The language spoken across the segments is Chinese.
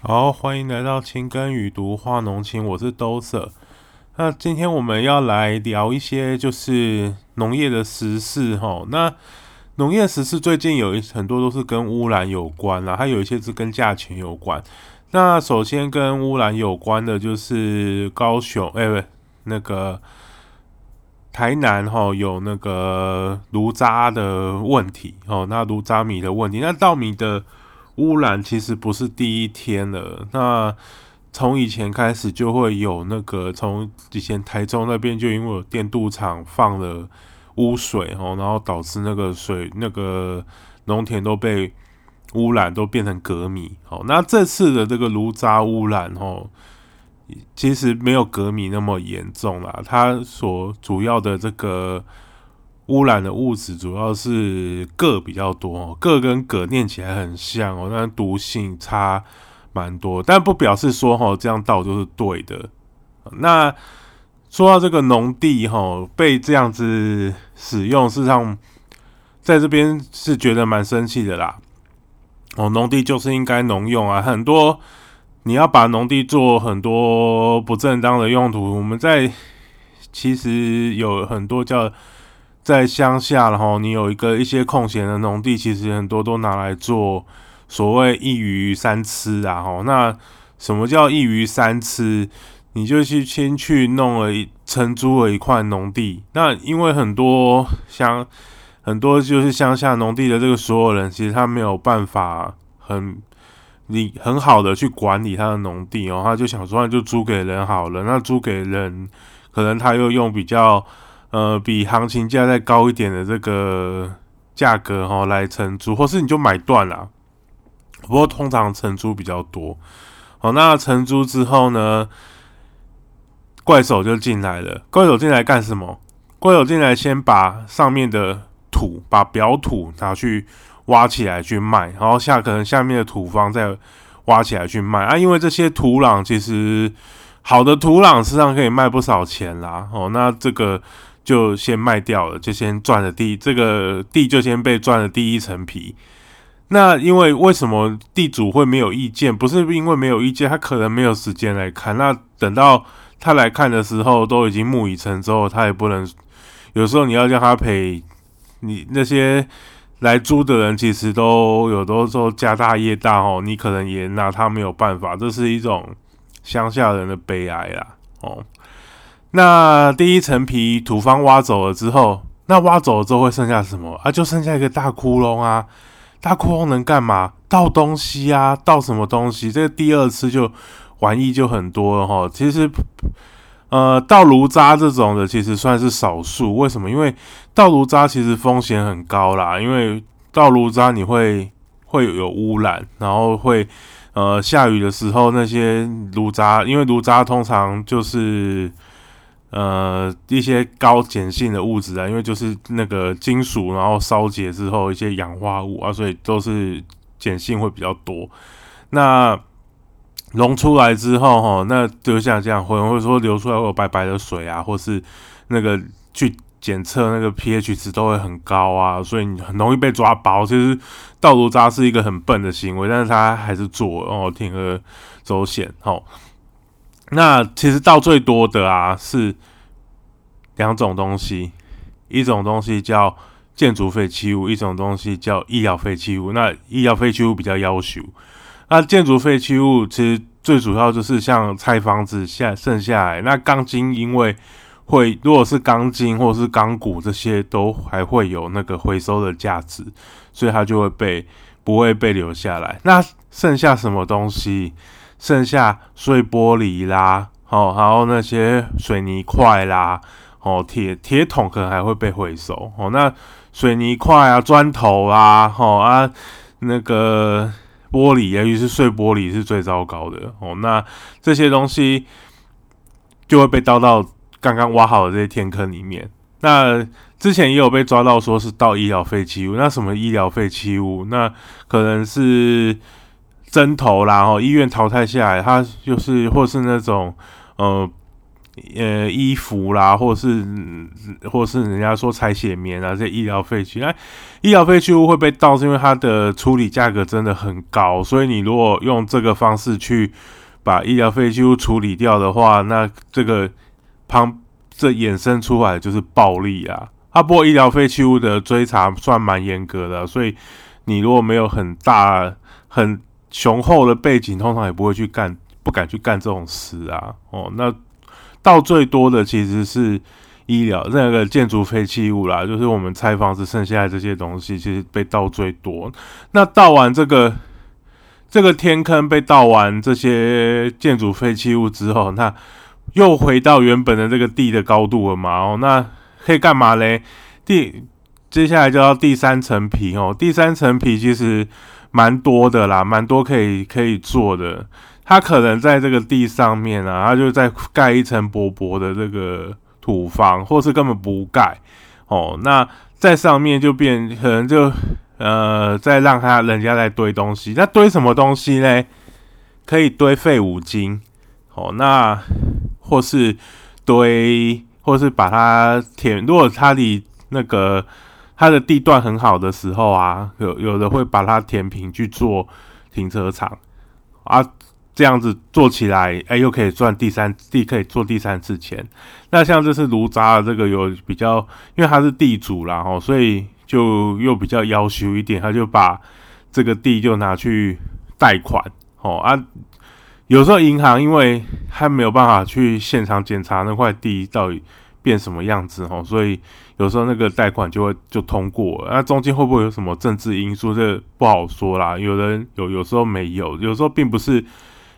好，欢迎来到青根雨读画浓情，我是兜色。那今天我们要来聊一些就是农业的时事哈。那农业时事最近有一很多都是跟污染有关啦，还有一些是跟价钱有关。那首先跟污染有关的就是高雄，哎，不，那个台南哈有那个炉渣的问题哦，那炉渣米的问题，那稻米的。污染其实不是第一天了，那从以前开始就会有那个，从以前台中那边就因为有电镀厂放了污水哦，然后导致那个水那个农田都被污染，都变成镉米哦。那这次的这个炉渣污染哦，其实没有革米那么严重啦，它所主要的这个。污染的物质主要是铬比较多，铬跟铬念起来很像哦，但毒性差蛮多，但不表示说哈这样倒就是对的。那说到这个农地哈被这样子使用，事实上在这边是觉得蛮生气的啦。哦，农地就是应该农用啊，很多你要把农地做很多不正当的用途，我们在其实有很多叫。在乡下，然后你有一个一些空闲的农地，其实很多都拿来做所谓一鱼三吃啊。吼，那什么叫一鱼三吃？你就去先去弄了一承租了一块农地。那因为很多乡很多就是乡下农地的这个所有人，其实他没有办法很你很好的去管理他的农地哦，他就想说那就租给人好了。那租给人，可能他又用比较。呃，比行情价再高一点的这个价格哈，来承租，或是你就买断了。不过通常承租比较多。好，那承租之后呢，怪手就进来了。怪手进来干什么？怪手进来先把上面的土，把表土拿去挖起来去卖，然后下可能下面的土方再挖起来去卖啊。因为这些土壤其实好的土壤实际上可以卖不少钱啦。哦，那这个。就先卖掉了，就先赚了第这个地就先被赚了第一层皮。那因为为什么地主会没有意见？不是因为没有意见，他可能没有时间来看。那等到他来看的时候，都已经木已成舟，他也不能。有时候你要叫他赔，你那些来租的人其实都有的时候家大业大哦，你可能也拿他没有办法。这是一种乡下人的悲哀啦，哦。那第一层皮土方挖走了之后，那挖走了之后会剩下什么啊？就剩下一个大窟窿啊！大窟窿能干嘛？倒东西啊，倒什么东西？这个第二次就玩意就很多了哈。其实，呃，倒炉渣这种的其实算是少数。为什么？因为倒炉渣其实风险很高啦。因为倒炉渣你会会有污染，然后会呃下雨的时候那些炉渣，因为炉渣通常就是。呃，一些高碱性的物质啊，因为就是那个金属，然后烧结之后一些氧化物啊，所以都是碱性会比较多。那溶出来之后，哈，那就像这样，或者说流出来会有白白的水啊，或是那个去检测那个 pH 值都会很高啊，所以你很容易被抓包。其实倒炉渣是一个很笨的行为，但是他还是做哦，铤而走险，哦。那其实到最多的啊是两种东西，一种东西叫建筑废弃物，一种东西叫医疗废弃物。那医疗废弃物比较要求，那建筑废弃物其实最主要就是像拆房子下剩下来，那钢筋因为会如果是钢筋或者是钢骨这些都还会有那个回收的价值，所以它就会被不会被留下来。那剩下什么东西？剩下碎玻璃啦，哦，然后那些水泥块啦，哦，铁铁桶可能还会被回收，哦，那水泥块啊、砖头啊，哦啊，那个玻璃，尤其是碎玻璃是最糟糕的，哦，那这些东西就会被倒到刚刚挖好的这些天坑里面。那之前也有被抓到说是倒医疗废弃物，那什么医疗废弃物？那可能是。针头啦，哦，医院淘汰下来，它就是或是那种呃呃衣服啦，或是或是人家说采血棉啊这些医疗废弃，那医疗废弃物会被盗，是因为它的处理价格真的很高，所以你如果用这个方式去把医疗废弃物处理掉的话，那这个旁这衍生出来就是暴利啊。啊，不过医疗废弃物的追查算蛮严格的，所以你如果没有很大很雄厚的背景，通常也不会去干，不敢去干这种事啊。哦，那到最多的其实是医疗那个建筑废弃物啦，就是我们拆房子剩下的这些东西，其实被盗最多。那盗完这个这个天坑被盗完这些建筑废弃物之后，那又回到原本的这个地的高度了嘛？哦，那。可以干嘛嘞？第接下来就要第三层皮哦。第三层皮其实蛮多的啦，蛮多可以可以做的。它可能在这个地上面啊，它就在盖一层薄薄的这个土方，或是根本不盖哦。那在上面就变可能就呃，再让他人家来堆东西。那堆什么东西呢？可以堆废五金哦。那或是堆。或是把它填，如果它离那个它的地段很好的时候啊，有有的会把它填平去做停车场啊，这样子做起来，哎，又可以赚第三地，可以做第三次钱。那像这是卢渣的这个有比较，因为他是地主啦，吼，所以就又比较要求一点，他就把这个地就拿去贷款，哦啊。有时候银行因为他没有办法去现场检查那块地到底变什么样子哦，所以有时候那个贷款就会就通过。那中间会不会有什么政治因素？这不好说啦。有人有，有时候没有。有时候并不是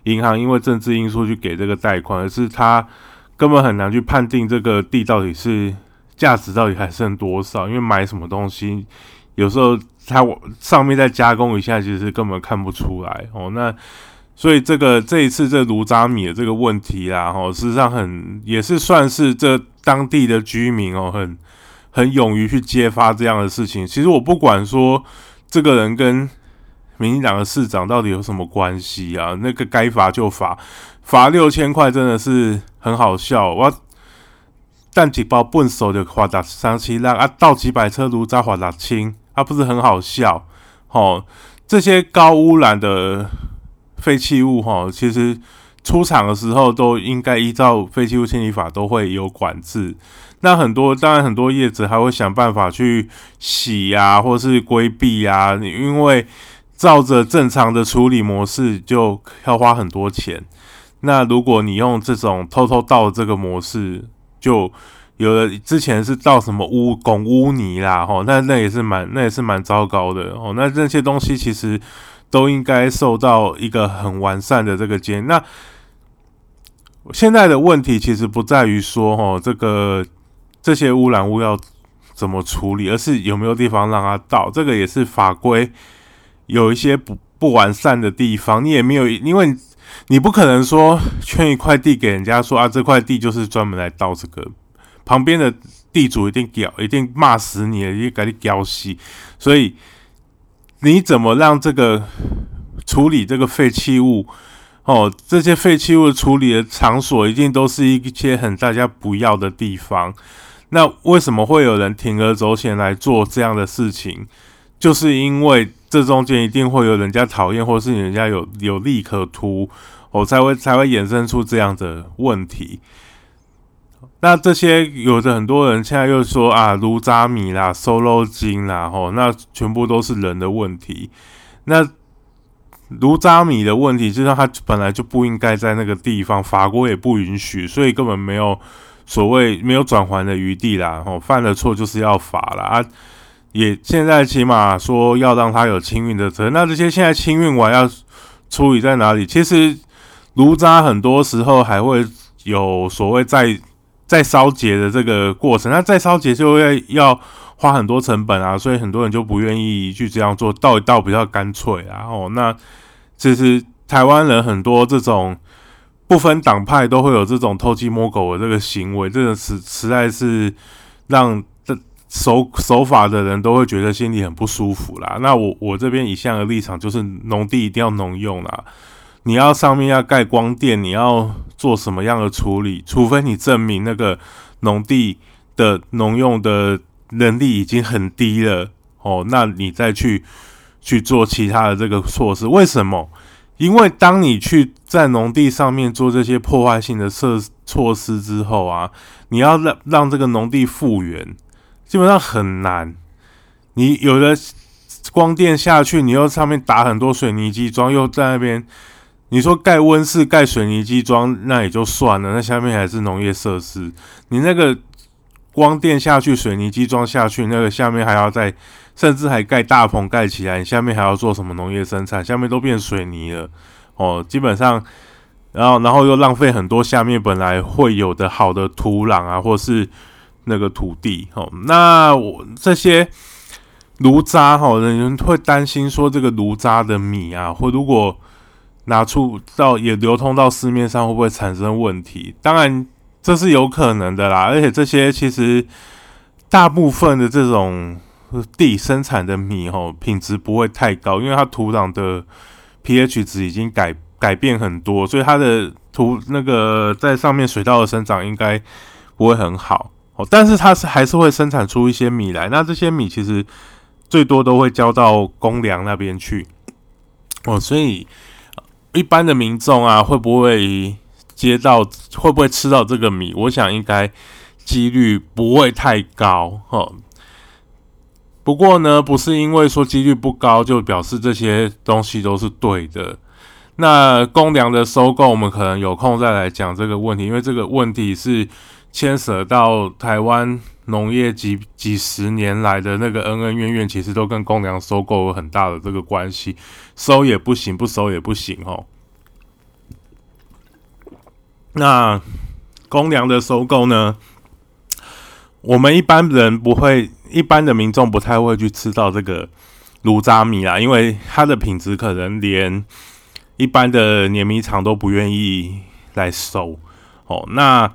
银行因为政治因素去给这个贷款，而是他根本很难去判定这个地到底是价值到底还剩多少。因为买什么东西，有时候它上面再加工一下，其实根本看不出来哦。那所以这个这一次这炉渣米的这个问题啦，哦，事实上很也是算是这当地的居民哦，很很勇于去揭发这样的事情。其实我不管说这个人跟民进党的市长到底有什么关系啊，那个该罚就罚，罚六千块真的是很好笑。我但几包笨手的话打三七让啊，倒几百车炉渣划打清，啊，不是很好笑？吼，这些高污染的。废弃物哈，其实出厂的时候都应该依照废弃物清理法都会有管制。那很多当然很多业者还会想办法去洗呀，或是规避呀，因为照着正常的处理模式就要花很多钱。那如果你用这种偷偷倒这个模式，就有的之前是倒什么污汞污泥啦，吼，那那也是蛮那也是蛮糟糕的哦。那这些东西其实。都应该受到一个很完善的这个监。那现在的问题其实不在于说，哦，这个这些污染物要怎么处理，而是有没有地方让它倒。这个也是法规有一些不不完善的地方。你也没有，因为你不可能说圈一块地给人家说啊，这块地就是专门来倒这个，旁边的地主一定屌，一定骂死你，一定给你屌死。所以。你怎么让这个处理这个废弃物？哦，这些废弃物处理的场所一定都是一些很大家不要的地方。那为什么会有人铤而走险来做这样的事情？就是因为这中间一定会有人家讨厌，或是人家有有利可图，我才会才会衍生出这样的问题。那这些有的很多人现在又说啊，卢渣米啦、瘦肉金啦，吼，那全部都是人的问题。那卢渣米的问题，就是他本来就不应该在那个地方，法国也不允许，所以根本没有所谓没有转还的余地啦。哦，犯了错就是要罚了啊。也现在起码说要让他有清运的责任。那这些现在清运完要处理在哪里？其实炉渣很多时候还会有所谓在。再烧结的这个过程，那再烧结就会要花很多成本啊，所以很多人就不愿意去这样做，倒一倒比较干脆啊。哦，那其实台湾人很多这种不分党派都会有这种偷鸡摸狗的这个行为，这个实实在是让这守守法的人都会觉得心里很不舒服啦。那我我这边一向的立场就是，农地一定要农用啦，你要上面要盖光电，你要。做什么样的处理，除非你证明那个农地的农用的能力已经很低了哦，那你再去去做其他的这个措施。为什么？因为当你去在农地上面做这些破坏性的设措施之后啊，你要让让这个农地复原，基本上很难。你有的光电下去，你又上面打很多水泥基桩，又在那边，你说盖温室、盖水泥基桩，那也就算了，那下面还是农业设施，你那个光电下去，水泥基桩下去，那个下面还要再。甚至还盖大棚盖起来，你下面还要做什么农业生产？下面都变水泥了哦，基本上，然后然后又浪费很多下面本来会有的好的土壤啊，或是那个土地哦。那我这些炉渣哈，人会担心说这个炉渣的米啊，或如果拿出到也流通到市面上，会不会产生问题？当然这是有可能的啦，而且这些其实大部分的这种。地生产的米吼品质不会太高，因为它土壤的 pH 值已经改改变很多，所以它的土那个在上面水稻的生长应该不会很好哦。但是它是还是会生产出一些米来，那这些米其实最多都会交到公粮那边去哦。所以一般的民众啊，会不会接到会不会吃到这个米？我想应该几率不会太高哈。不过呢，不是因为说几率不高就表示这些东西都是对的。那公粮的收购，我们可能有空再来讲这个问题，因为这个问题是牵涉到台湾农业几几十年来的那个恩恩怨怨，其实都跟公粮收购有很大的这个关系，收也不行，不收也不行哦。那公粮的收购呢，我们一般人不会。一般的民众不太会去吃到这个炉渣米啊，因为它的品质可能连一般的碾米厂都不愿意来收哦。那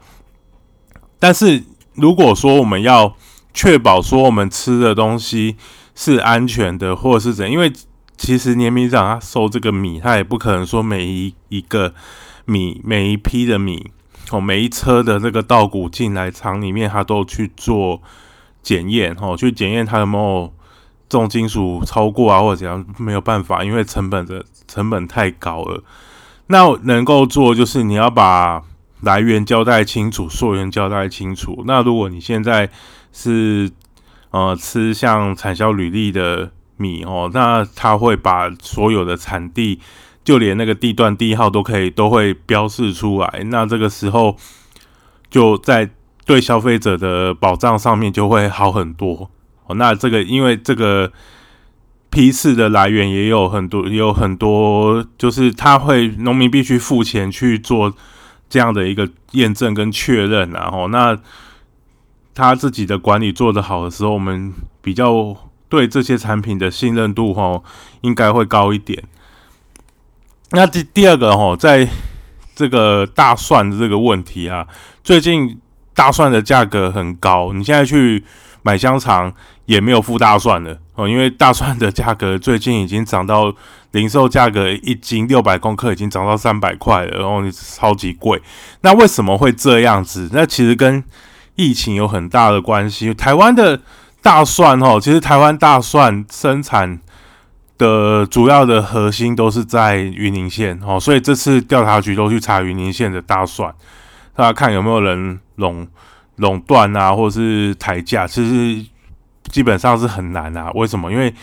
但是如果说我们要确保说我们吃的东西是安全的，或者是怎，因为其实碾米厂他收这个米，他也不可能说每一一个米每一批的米哦，每一车的这个稻谷进来厂里面，他都去做。检验哦，去检验它有没有重金属超过啊，或者怎样，没有办法，因为成本的成本太高了。那能够做就是你要把来源交代清楚，溯源交代清楚。那如果你现在是呃吃像产销履历的米哦，那他会把所有的产地，就连那个地段地号都可以都会标示出来。那这个时候就在。对消费者的保障上面就会好很多哦。那这个因为这个批次的来源也有很多，也有很多，就是他会农民必须付钱去做这样的一个验证跟确认，然后那他自己的管理做得好的时候，我们比较对这些产品的信任度哦应该会高一点。那第第二个哈，在这个大蒜的这个问题啊，最近。大蒜的价格很高，你现在去买香肠也没有附大蒜的哦，因为大蒜的价格最近已经涨到零售价格一斤六百公克已经涨到三百块了，然后超级贵。那为什么会这样子？那其实跟疫情有很大的关系。台湾的大蒜哦，其实台湾大蒜生产的主要的核心都是在云林县哦，所以这次调查局都去查云林县的大蒜。大家看有没有人垄垄断啊，或者是抬价，其实基本上是很难啊。为什么？因为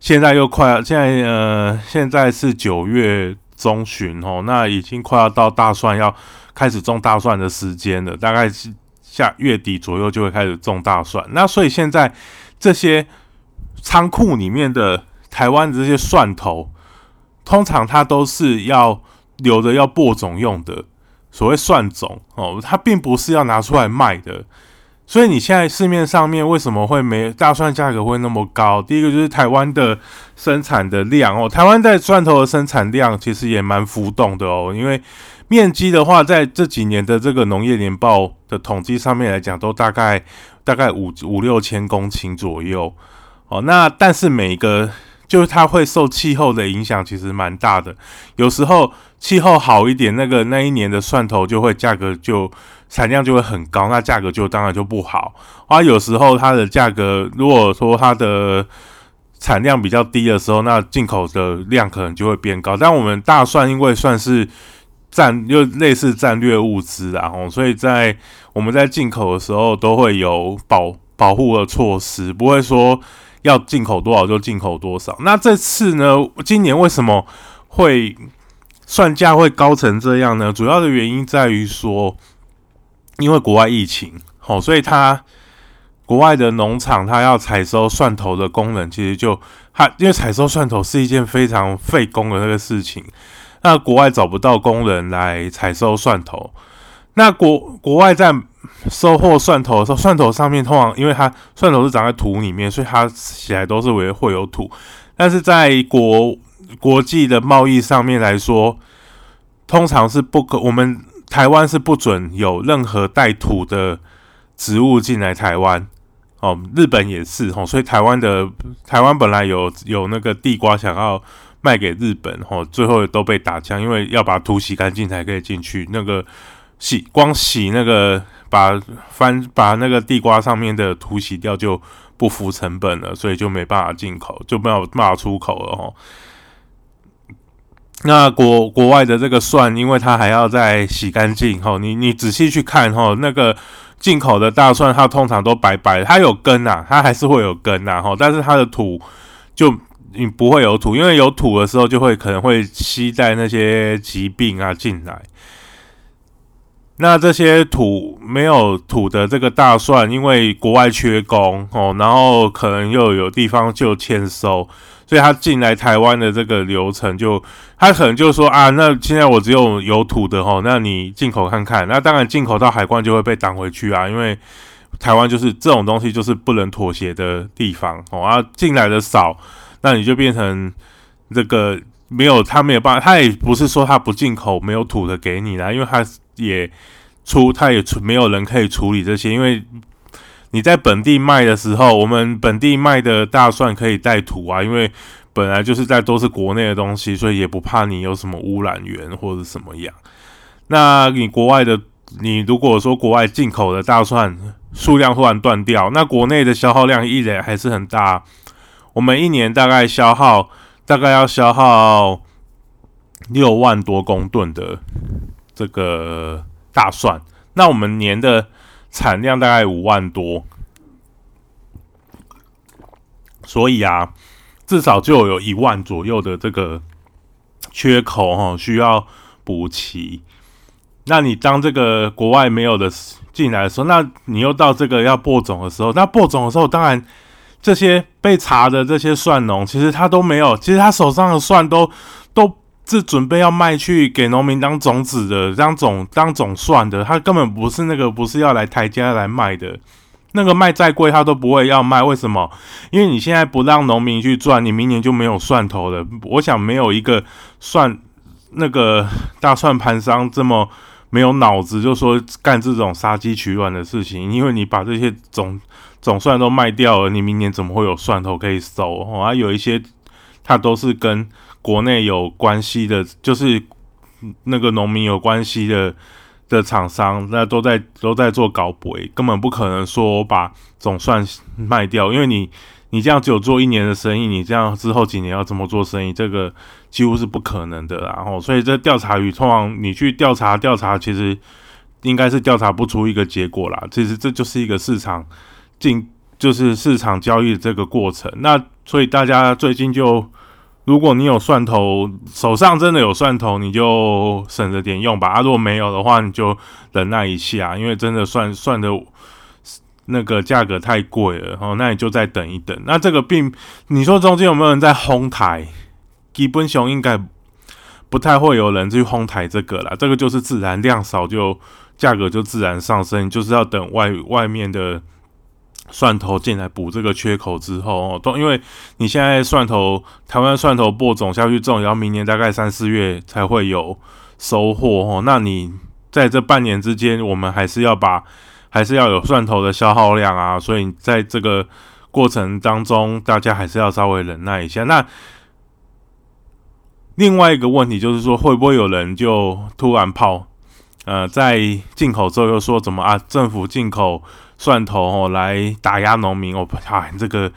现在又快现在呃，现在是九月中旬哦，那已经快要到大蒜要开始种大蒜的时间了，大概是下月底左右就会开始种大蒜。那所以现在这些仓库里面的台湾的这些蒜头，通常它都是要留着要播种用的。所谓蒜种哦，它并不是要拿出来卖的，所以你现在市面上面为什么会没大蒜价格会那么高？第一个就是台湾的生产的量哦，台湾在蒜头的生产量其实也蛮浮动的哦，因为面积的话，在这几年的这个农业年报的统计上面来讲，都大概大概五五六千公顷左右哦，那但是每个就是它会受气候的影响，其实蛮大的。有时候气候好一点，那个那一年的蒜头就会价格就产量就会很高，那价格就当然就不好。啊，有时候它的价格如果说它的产量比较低的时候，那进口的量可能就会变高。但我们大蒜因为算是战又类似战略物资啊，哦，所以在我们在进口的时候都会有保保护的措施，不会说要进口多少就进口多少。那这次呢，今年为什么会蒜价会高成这样呢？主要的原因在于说，因为国外疫情，好，所以它。国外的农场，它要采收蒜头的工人，其实就它，因为采收蒜头是一件非常费工的那个事情。那国外找不到工人来采收蒜头，那国国外在收获蒜头的时候，蒜头上面通常因为它蒜头是长在土里面，所以它起来都是为会有土。但是在国国际的贸易上面来说，通常是不可，我们台湾是不准有任何带土的植物进来台湾。哦，日本也是哦，所以台湾的台湾本来有有那个地瓜想要卖给日本哦，最后都被打枪，因为要把土洗干净才可以进去。那个洗光洗那个把翻把那个地瓜上面的土洗掉就不付成本了，所以就没办法进口，就没有办法出口了哦。那国国外的这个蒜，因为它还要再洗干净哦，你你仔细去看哦，那个。进口的大蒜，它通常都白白，它有根呐，它还是会有根呐，哈，但是它的土就你不会有土，因为有土的时候就会可能会吸带那些疾病啊进来。那这些土没有土的这个大蒜，因为国外缺工哦，然后可能又有地方就欠收。所以他进来台湾的这个流程，就他可能就说啊，那现在我只有有土的哦，那你进口看看。那当然进口到海关就会被挡回去啊，因为台湾就是这种东西就是不能妥协的地方哦。啊，进来的少，那你就变成这个没有他没有办法，他也不是说他不进口没有土的给你啦，因为他也出他也出没有人可以处理这些，因为。你在本地卖的时候，我们本地卖的大蒜可以带土啊，因为本来就是在都是国内的东西，所以也不怕你有什么污染源或者什么样。那你国外的，你如果说国外进口的大蒜数量突然断掉，那国内的消耗量依然还是很大。我们一年大概消耗大概要消耗六万多公吨的这个大蒜，那我们年的。产量大概五万多，所以啊，至少就有一万左右的这个缺口哈，需要补齐。那你当这个国外没有的进来的时候，那你又到这个要播种的时候，那播种的时候，当然这些被查的这些蒜农，其实他都没有，其实他手上的蒜都都。是准备要卖去给农民当种子的，当种当种蒜的，他根本不是那个，不是要来台阶来卖的。那个卖再贵，他都不会要卖。为什么？因为你现在不让农民去赚，你明年就没有蒜头了。我想没有一个蒜那个大蒜盘商这么没有脑子，就说干这种杀鸡取卵的事情。因为你把这些种种蒜都卖掉了，你明年怎么会有蒜头可以收？哦，还有一些，它都是跟。国内有关系的，就是那个农民有关系的的厂商，那都在都在做搞鬼，根本不可能说我把总算卖掉，因为你你这样只有做一年的生意，你这样之后几年要怎么做生意，这个几乎是不可能的。然后，所以这调查与通常你去调查调查，其实应该是调查不出一个结果啦。其实这就是一个市场进，就是市场交易这个过程。那所以大家最近就。如果你有蒜头，手上真的有蒜头，你就省着点用吧。啊，如果没有的话，你就忍耐一下，因为真的蒜蒜的那个价格太贵了。哦，那你就再等一等。那这个并你说中间有没有人在哄抬？基本上应该不太会有人去哄抬这个啦。这个就是自然量少，就价格就自然上升，就是要等外外面的。蒜头进来补这个缺口之后哦，都因为你现在蒜头台湾蒜头播种下去种，然后明年大概三四月才会有收获哦。那你在这半年之间，我们还是要把还是要有蒜头的消耗量啊。所以在这个过程当中，大家还是要稍微忍耐一下。那另外一个问题就是说，会不会有人就突然跑？呃，在进口之后又说怎么啊？政府进口蒜头哦，来打压农民哦，哎，这个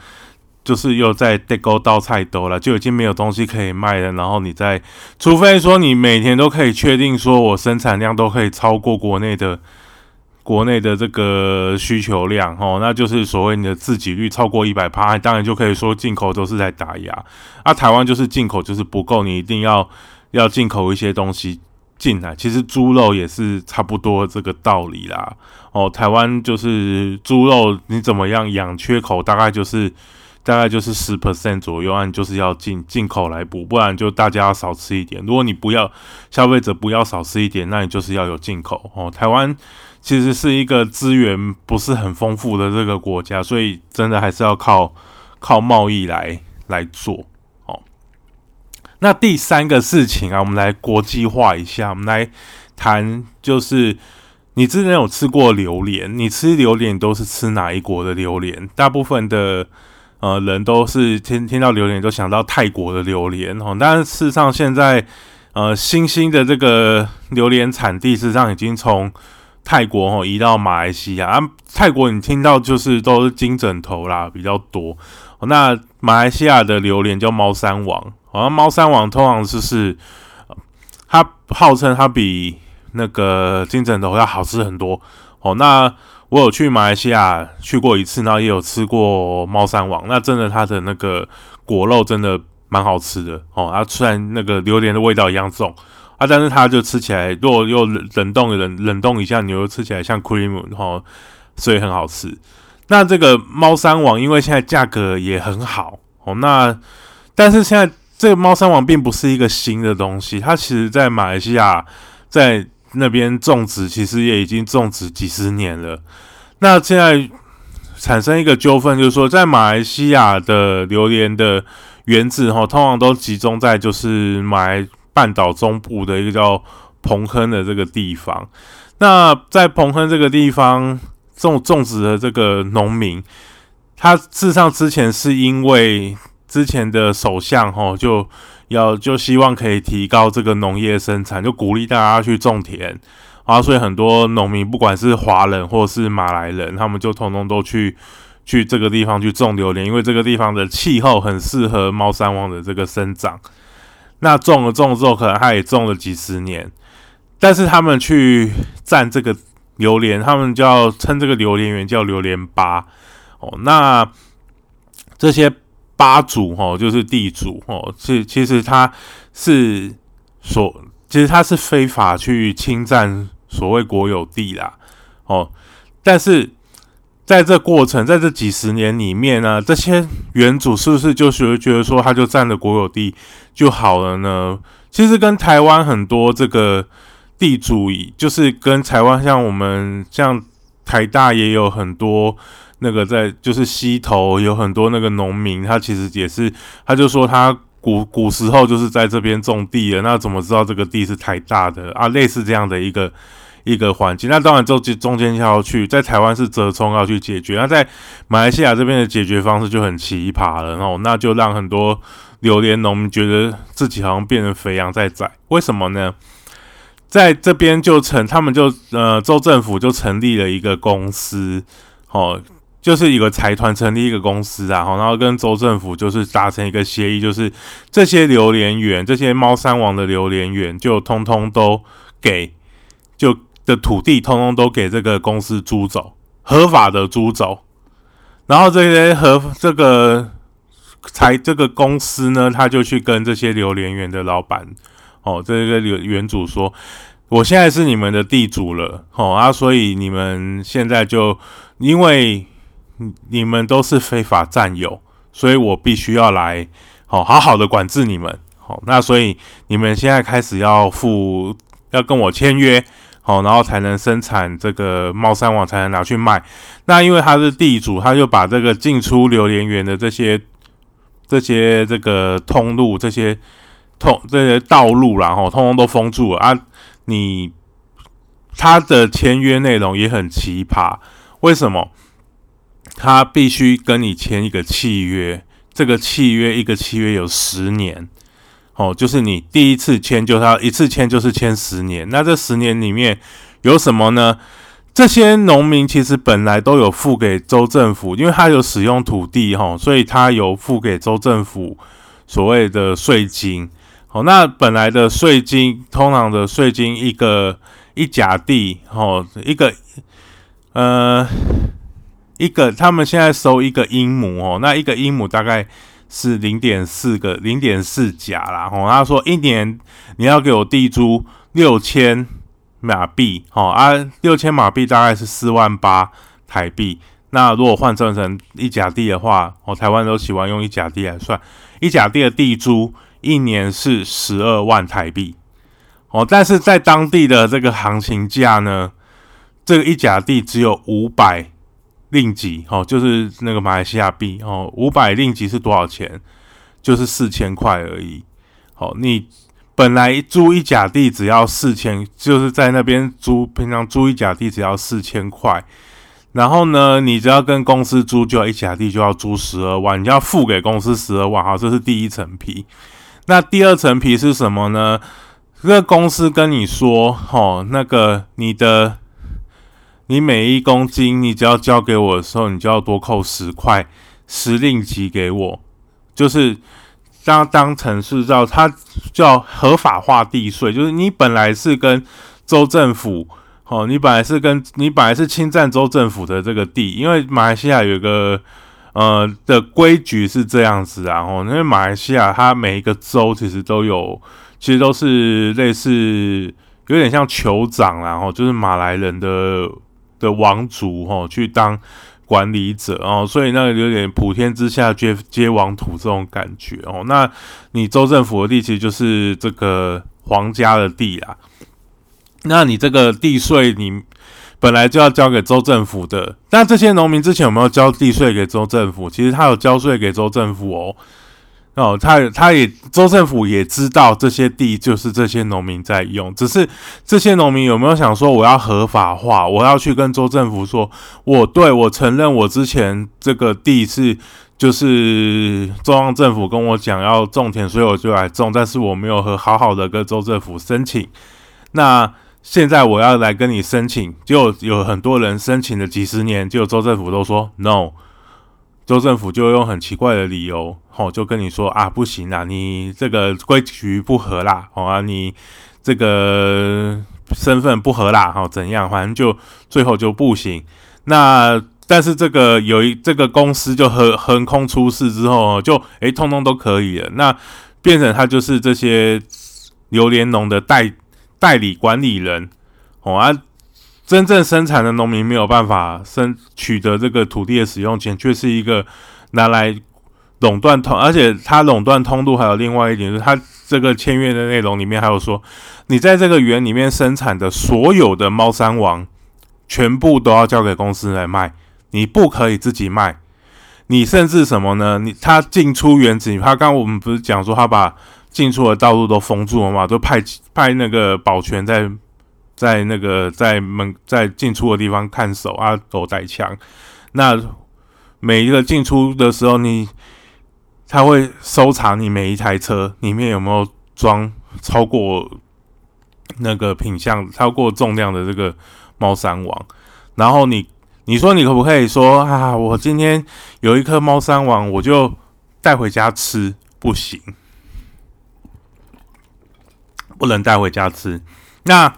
就是又在代沟倒菜兜了，就已经没有东西可以卖了。然后你再，除非说你每天都可以确定说我生产量都可以超过国内的。国内的这个需求量，哦，那就是所谓你的自给率超过一百趴，当然就可以说进口都是在打压。啊，台湾就是进口就是不够，你一定要要进口一些东西进来。其实猪肉也是差不多这个道理啦。哦，台湾就是猪肉，你怎么样养缺口，大概就是大概就是十 percent 左右，按就是要进进口来补，不然就大家要少吃一点。如果你不要消费者不要少吃一点，那你就是要有进口。哦，台湾。其实是一个资源不是很丰富的这个国家，所以真的还是要靠靠贸易来来做。那第三个事情啊，我们来国际化一下，我们来谈，就是你之前有吃过榴莲？你吃榴莲都是吃哪一国的榴莲？大部分的呃人都是听听到榴莲都想到泰国的榴莲哦，但是事实上现在呃新兴的这个榴莲产地事实上已经从泰国哦，移到马来西亚啊。泰国你听到就是都是金枕头啦，比较多。那马来西亚的榴莲叫猫山王，好像猫山王通常就是，它号称它比那个金枕头要好吃很多。哦，那我有去马来西亚去过一次，然后也有吃过猫山王。那真的它的那个果肉真的蛮好吃的哦。它虽然那个榴莲的味道一样重。啊，但是它就吃起来，如果又冷冻冷冷冻一下，你又吃起来像 cream 哈，所以很好吃。那这个猫山王，因为现在价格也很好哦。那但是现在这个猫山王并不是一个新的东西，它其实在马来西亚在那边种植，其实也已经种植几十年了。那现在产生一个纠纷，就是说在马来西亚的榴莲的原子哈，通常都集中在就是马来。半岛中部的一个叫彭亨的这个地方，那在彭亨这个地方种种植的这个农民，他事实上之前是因为之前的首相哈就要就希望可以提高这个农业生产，就鼓励大家去种田啊，所以很多农民不管是华人或是马来人，他们就通通都去去这个地方去种榴莲，因为这个地方的气候很适合猫山王的这个生长。那种了种了之后，可能他也种了几十年，但是他们去占这个榴莲，他们就要称这个榴莲园叫榴莲吧哦。那这些八主哦，就是地主哦，是其实他是所，其实他是非法去侵占所谓国有地啦哦，但是。在这过程，在这几十年里面呢，这些原主是不是就是觉得说他就占了国有地就好了呢？其实跟台湾很多这个地主，就是跟台湾像我们像台大也有很多那个在就是溪头有很多那个农民，他其实也是，他就说他古古时候就是在这边种地的，那怎么知道这个地是台大的啊？类似这样的一个。一个环境，那当然中间中间要去，在台湾是折冲要去解决，那在马来西亚这边的解决方式就很奇葩了，然后那就让很多榴莲农民觉得自己好像变成肥羊在宰，为什么呢？在这边就成，他们就呃州政府就成立了一个公司，哦，就是一个财团成立一个公司啊，然后跟州政府就是达成一个协议，就是这些榴莲园，这些猫山王的榴莲园就通通都给就。的土地通通都给这个公司租走，合法的租走，然后这些合这个才这个公司呢，他就去跟这些榴莲园的老板，哦，这个原主说，我现在是你们的地主了，哦啊，所以你们现在就因为你们都是非法占有，所以我必须要来，哦，好好的管制你们，好，那所以你们现在开始要付，要跟我签约。好，然后才能生产这个猫山王，才能拿去卖。那因为他是地主，他就把这个进出榴莲园的这些、这些这个通路、这些通这些道路，然后通通都封住了啊！你他的签约内容也很奇葩，为什么？他必须跟你签一个契约，这个契约一个契约有十年，哦，就是你第一次签就他一次签就是签十年，那这十年里面有什么呢？这些农民其实本来都有付给州政府，因为他有使用土地哈，所以他有付给州政府所谓的税金。哦，那本来的税金，通常的税金一个一甲地，哦，一个呃一个，他们现在收一个英亩哦，那一个英亩大概是零点四个零点四甲啦。哦，他说一年你要给我地租六千。马币，哦啊，六千马币大概是四万八台币。那如果换算成一甲地的话，哦，台湾都喜欢用一甲地来算，一甲地的地租一年是十二万台币。哦，但是在当地的这个行情价呢，这个一甲地只有五百令吉，哦，就是那个马来西亚币，哦，五百令吉是多少钱？就是四千块而已。好，你。本来租一甲地只要四千，就是在那边租，平常租一甲地只要四千块。然后呢，你只要跟公司租，就要一甲地就要租十二万，你要付给公司十二万。好，这是第一层皮。那第二层皮是什么呢？这个公司跟你说，哦，那个你的，你每一公斤，你只要交给我的时候，你就要多扣十块十令吉给我，就是。当当成是叫它叫合法化地税，就是你本来是跟州政府，哦，你本来是跟你本来是侵占州政府的这个地，因为马来西亚有一个呃的规矩是这样子啊，哦，因为马来西亚它每一个州其实都有，其实都是类似有点像酋长，然后就是马来人的的王族，哦，去当。管理者哦，所以那个有点普天之下皆皆王土这种感觉哦。那你州政府的地其实就是这个皇家的地啊。那你这个地税你本来就要交给州政府的，那这些农民之前有没有交地税给州政府？其实他有交税给州政府哦。哦，他他也州政府也知道这些地就是这些农民在用，只是这些农民有没有想说我要合法化，我要去跟州政府说，我对我承认我之前这个地是就是中央政府跟我讲要种田，所以我就来种，但是我没有和好好的跟州政府申请，那现在我要来跟你申请，就有很多人申请了几十年，就州政府都说 no。州政府就用很奇怪的理由，吼，就跟你说啊，不行啦，你这个规矩不合啦，好啊，你这个身份不合啦，好怎样，反正就最后就不行。那但是这个有一这个公司就横横空出世之后，就诶，通通都可以了。那变成他就是这些榴莲农的代代理管理人，哦啊。真正生产的农民没有办法生取得这个土地的使用权，却是一个拿来垄断通，而且它垄断通路还有另外一点，就是它这个签约的内容里面还有说，你在这个园里面生产的所有的猫山王，全部都要交给公司来卖，你不可以自己卖，你甚至什么呢？你他进出园子，他刚我们不是讲说他把进出的道路都封住了嘛，都派派那个保全在。在那个在门在进出的地方看守啊，狗带枪。那每一个进出的时候，你他会搜查你每一台车里面有没有装超过那个品相、超过重量的这个猫山王。然后你你说你可不可以说啊，我今天有一颗猫山王，我就带回家吃？不行，不能带回家吃。那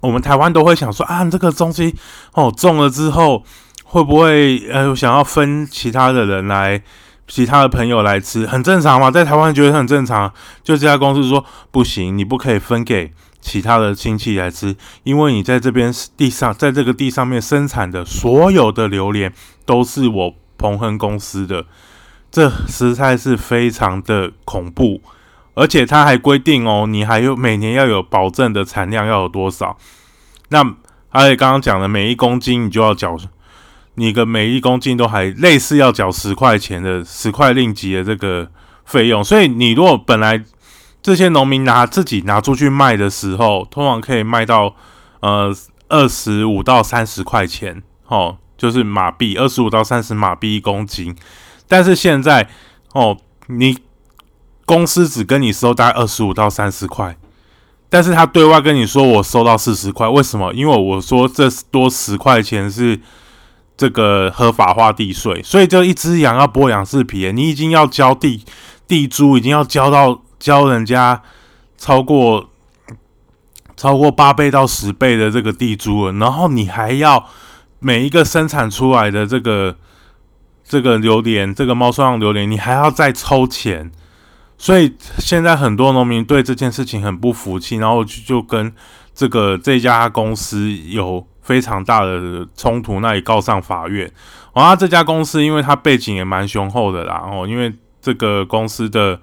我们台湾都会想说啊，这个东西哦种了之后会不会呃想要分其他的人来，其他的朋友来吃，很正常嘛，在台湾觉得很正常。就这家公司说不行，你不可以分给其他的亲戚来吃，因为你在这边地上，在这个地上面生产的所有的榴莲都是我鹏亨公司的，这实在是非常的恐怖。而且他还规定哦，你还有每年要有保证的产量要有多少？那而且刚刚讲的每一公斤你就要缴，你的每一公斤都还类似要缴十块钱的十块令吉的这个费用。所以你如果本来这些农民拿自己拿出去卖的时候，通常可以卖到呃二十五到三十块钱，哦。就是马币二十五到三十马币一公斤。但是现在哦，你公司只跟你收大概二十五到三十块，但是他对外跟你说我收到四十块，为什么？因为我说这多十块钱是这个合法化地税，所以就一只羊要剥两次皮，你已经要交地地租，已经要交到交人家超过。超过八倍到十倍的这个地租了，然后你还要每一个生产出来的这个这个榴莲，这个猫山王榴莲，你还要再抽钱，所以现在很多农民对这件事情很不服气，然后就就跟这个这家公司有非常大的冲突，那里告上法院。然后这家公司因为它背景也蛮雄厚的啦，哦，因为这个公司的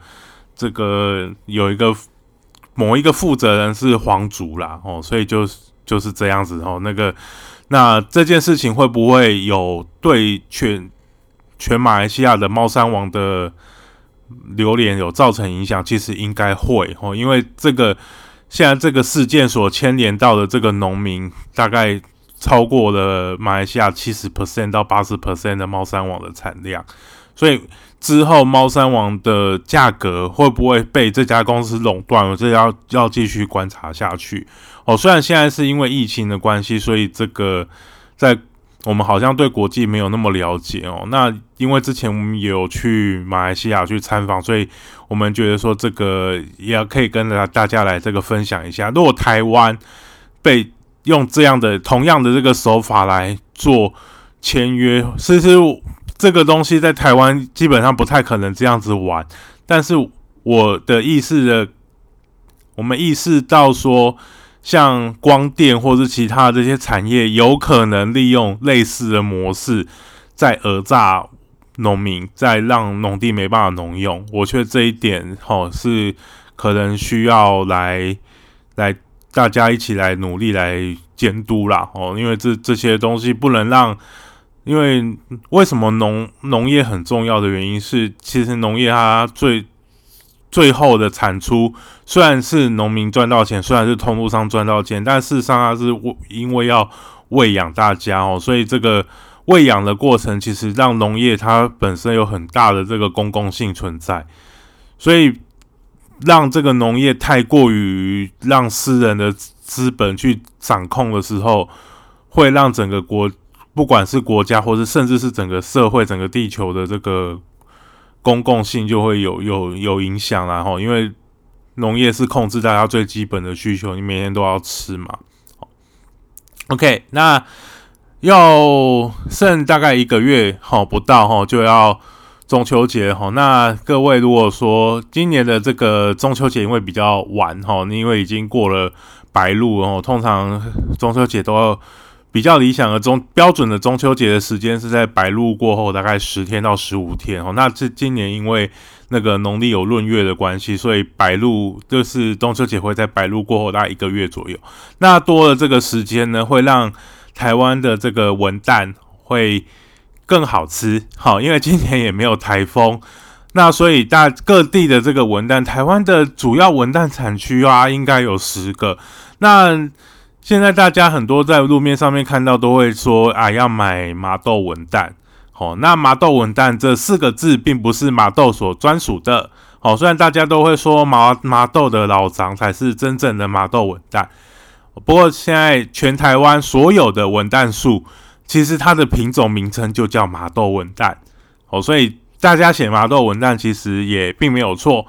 这个有一个。某一个负责人是皇族啦，哦，所以就就是这样子哦。那个，那这件事情会不会有对全全马来西亚的猫山王的榴莲有造成影响？其实应该会哦，因为这个现在这个事件所牵连到的这个农民，大概超过了马来西亚七十 percent 到八十 percent 的猫山王的产量，所以。之后，猫山王的价格会不会被这家公司垄断？我这要要继续观察下去哦。虽然现在是因为疫情的关系，所以这个在我们好像对国际没有那么了解哦。那因为之前我们有去马来西亚去参访，所以我们觉得说这个也可以跟大大家来这个分享一下。如果台湾被用这样的同样的这个手法来做签约，其实。这个东西在台湾基本上不太可能这样子玩，但是我的意思的，我们意识到说，像光电或是其他这些产业，有可能利用类似的模式，在讹诈农民，在让农地没办法农用。我觉得这一点，吼是可能需要来来大家一起来努力来监督啦，哦，因为这这些东西不能让。因为为什么农农业很重要的原因是，其实农业它最最后的产出虽然是农民赚到钱，虽然是通路上赚到钱，但事实上它是因为要喂养大家哦，所以这个喂养的过程其实让农业它本身有很大的这个公共性存在，所以让这个农业太过于让私人的资本去掌控的时候，会让整个国。不管是国家，或是甚至是整个社会、整个地球的这个公共性，就会有有有影响啦。哈，因为农业是控制大家最基本的需求，你每天都要吃嘛。OK，那要剩大概一个月，哈，不到哈，就要中秋节哈。那各位如果说今年的这个中秋节因为比较晚哈，因为已经过了白露哦，通常中秋节都要。比较理想的中标准的中秋节的时间是在白露过后，大概十天到十五天哦。那这今年因为那个农历有闰月的关系，所以白露就是中秋节会在白露过后大概一个月左右。那多了这个时间呢，会让台湾的这个文旦会更好吃。好，因为今年也没有台风，那所以大各地的这个文旦，台湾的主要文旦产区啊，应该有十个。那现在大家很多在路面上面看到都会说啊，要买麻豆文旦。哦，那麻豆文旦这四个字并不是麻豆所专属的。哦，虽然大家都会说麻麻豆的老长才是真正的麻豆文旦，不过现在全台湾所有的文旦树，其实它的品种名称就叫麻豆文旦。哦，所以大家写麻豆文旦其实也并没有错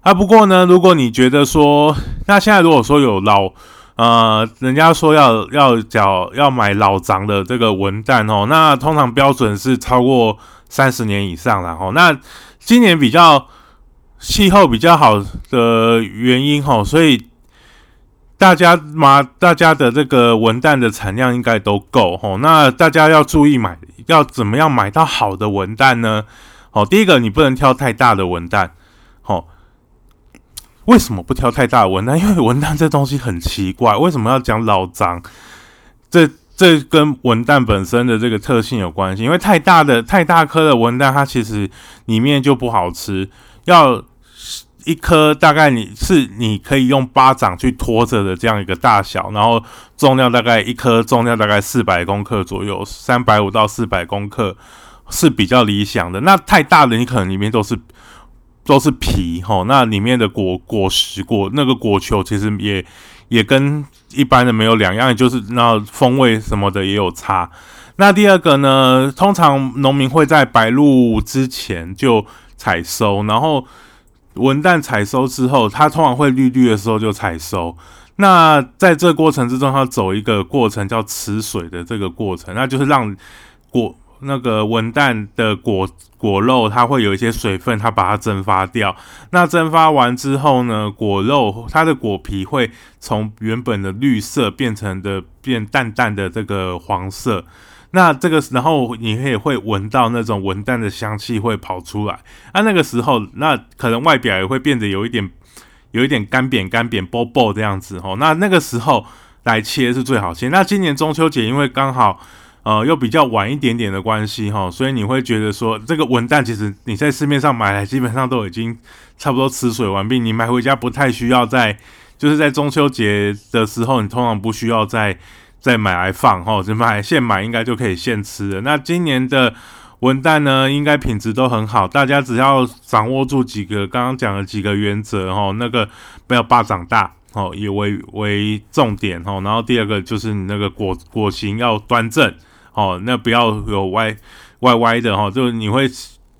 啊。不过呢，如果你觉得说，那现在如果说有老呃，人家说要要缴要买老长的这个文旦哦，那通常标准是超过三十年以上了哦。那今年比较气候比较好的原因哦，所以大家嘛，大家的这个文旦的产量应该都够哦。那大家要注意买，要怎么样买到好的文旦呢？哦，第一个你不能挑太大的文旦，为什么不挑太大的文旦？因为文旦这东西很奇怪，为什么要讲老张？这这跟文旦本身的这个特性有关系。因为太大的、太大颗的文旦，它其实里面就不好吃。要一颗大概你是你可以用巴掌去拖着的这样一个大小，然后重量大概一颗重量大概四百公克左右，三百五到四百公克是比较理想的。那太大的你可能里面都是都是皮哈，那里面的果果实果那个果球其实也也跟一般的没有两样，就是那风味什么的也有差。那第二个呢，通常农民会在白露之前就采收，然后。文旦采收之后，它通常会绿绿的时候就采收。那在这过程之中，它走一个过程叫持水的这个过程，那就是让果那个文旦的果果肉它会有一些水分，它把它蒸发掉。那蒸发完之后呢，果肉它的果皮会从原本的绿色变成的变淡淡的这个黄色。那这个，然后你也会闻到那种文旦的香气会跑出来。啊，那个时候，那可能外表也会变得有一点，有一点干扁干扁、波波这样子哦。那那个时候来切是最好切。那今年中秋节因为刚好，呃，又比较晚一点点的关系哈，所以你会觉得说，这个文旦其实你在市面上买来基本上都已经差不多吃水完毕，你买回家不太需要在，就是在中秋节的时候，你通常不需要再。再买来放哈，就买现买应该就可以现吃了。那今年的文旦呢，应该品质都很好。大家只要掌握住几个刚刚讲的几个原则哈，那个不要霸长大哦，以为为重点哦。然后第二个就是你那个果果形要端正哦，那不要有歪歪歪的哈，就你会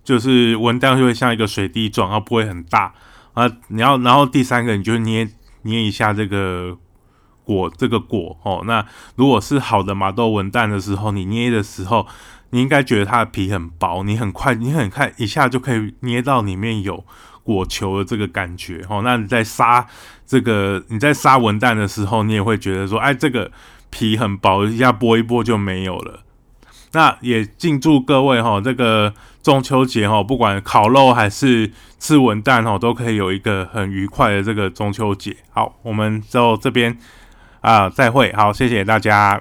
就是文旦就会像一个水滴状，然后不会很大啊。你要然后第三个，你就捏捏一下这个。果这个果哦，那如果是好的麻豆文旦的时候，你捏的时候，你应该觉得它的皮很薄，你很快，你很快一下就可以捏到里面有果球的这个感觉哦。那你在杀这个你在杀文旦的时候，你也会觉得说，哎，这个皮很薄，一下剥一剥就没有了。那也敬祝各位哈，这个中秋节哈，不管烤肉还是吃文旦哈，都可以有一个很愉快的这个中秋节。好，我们就这边。啊，再会，好，谢谢大家。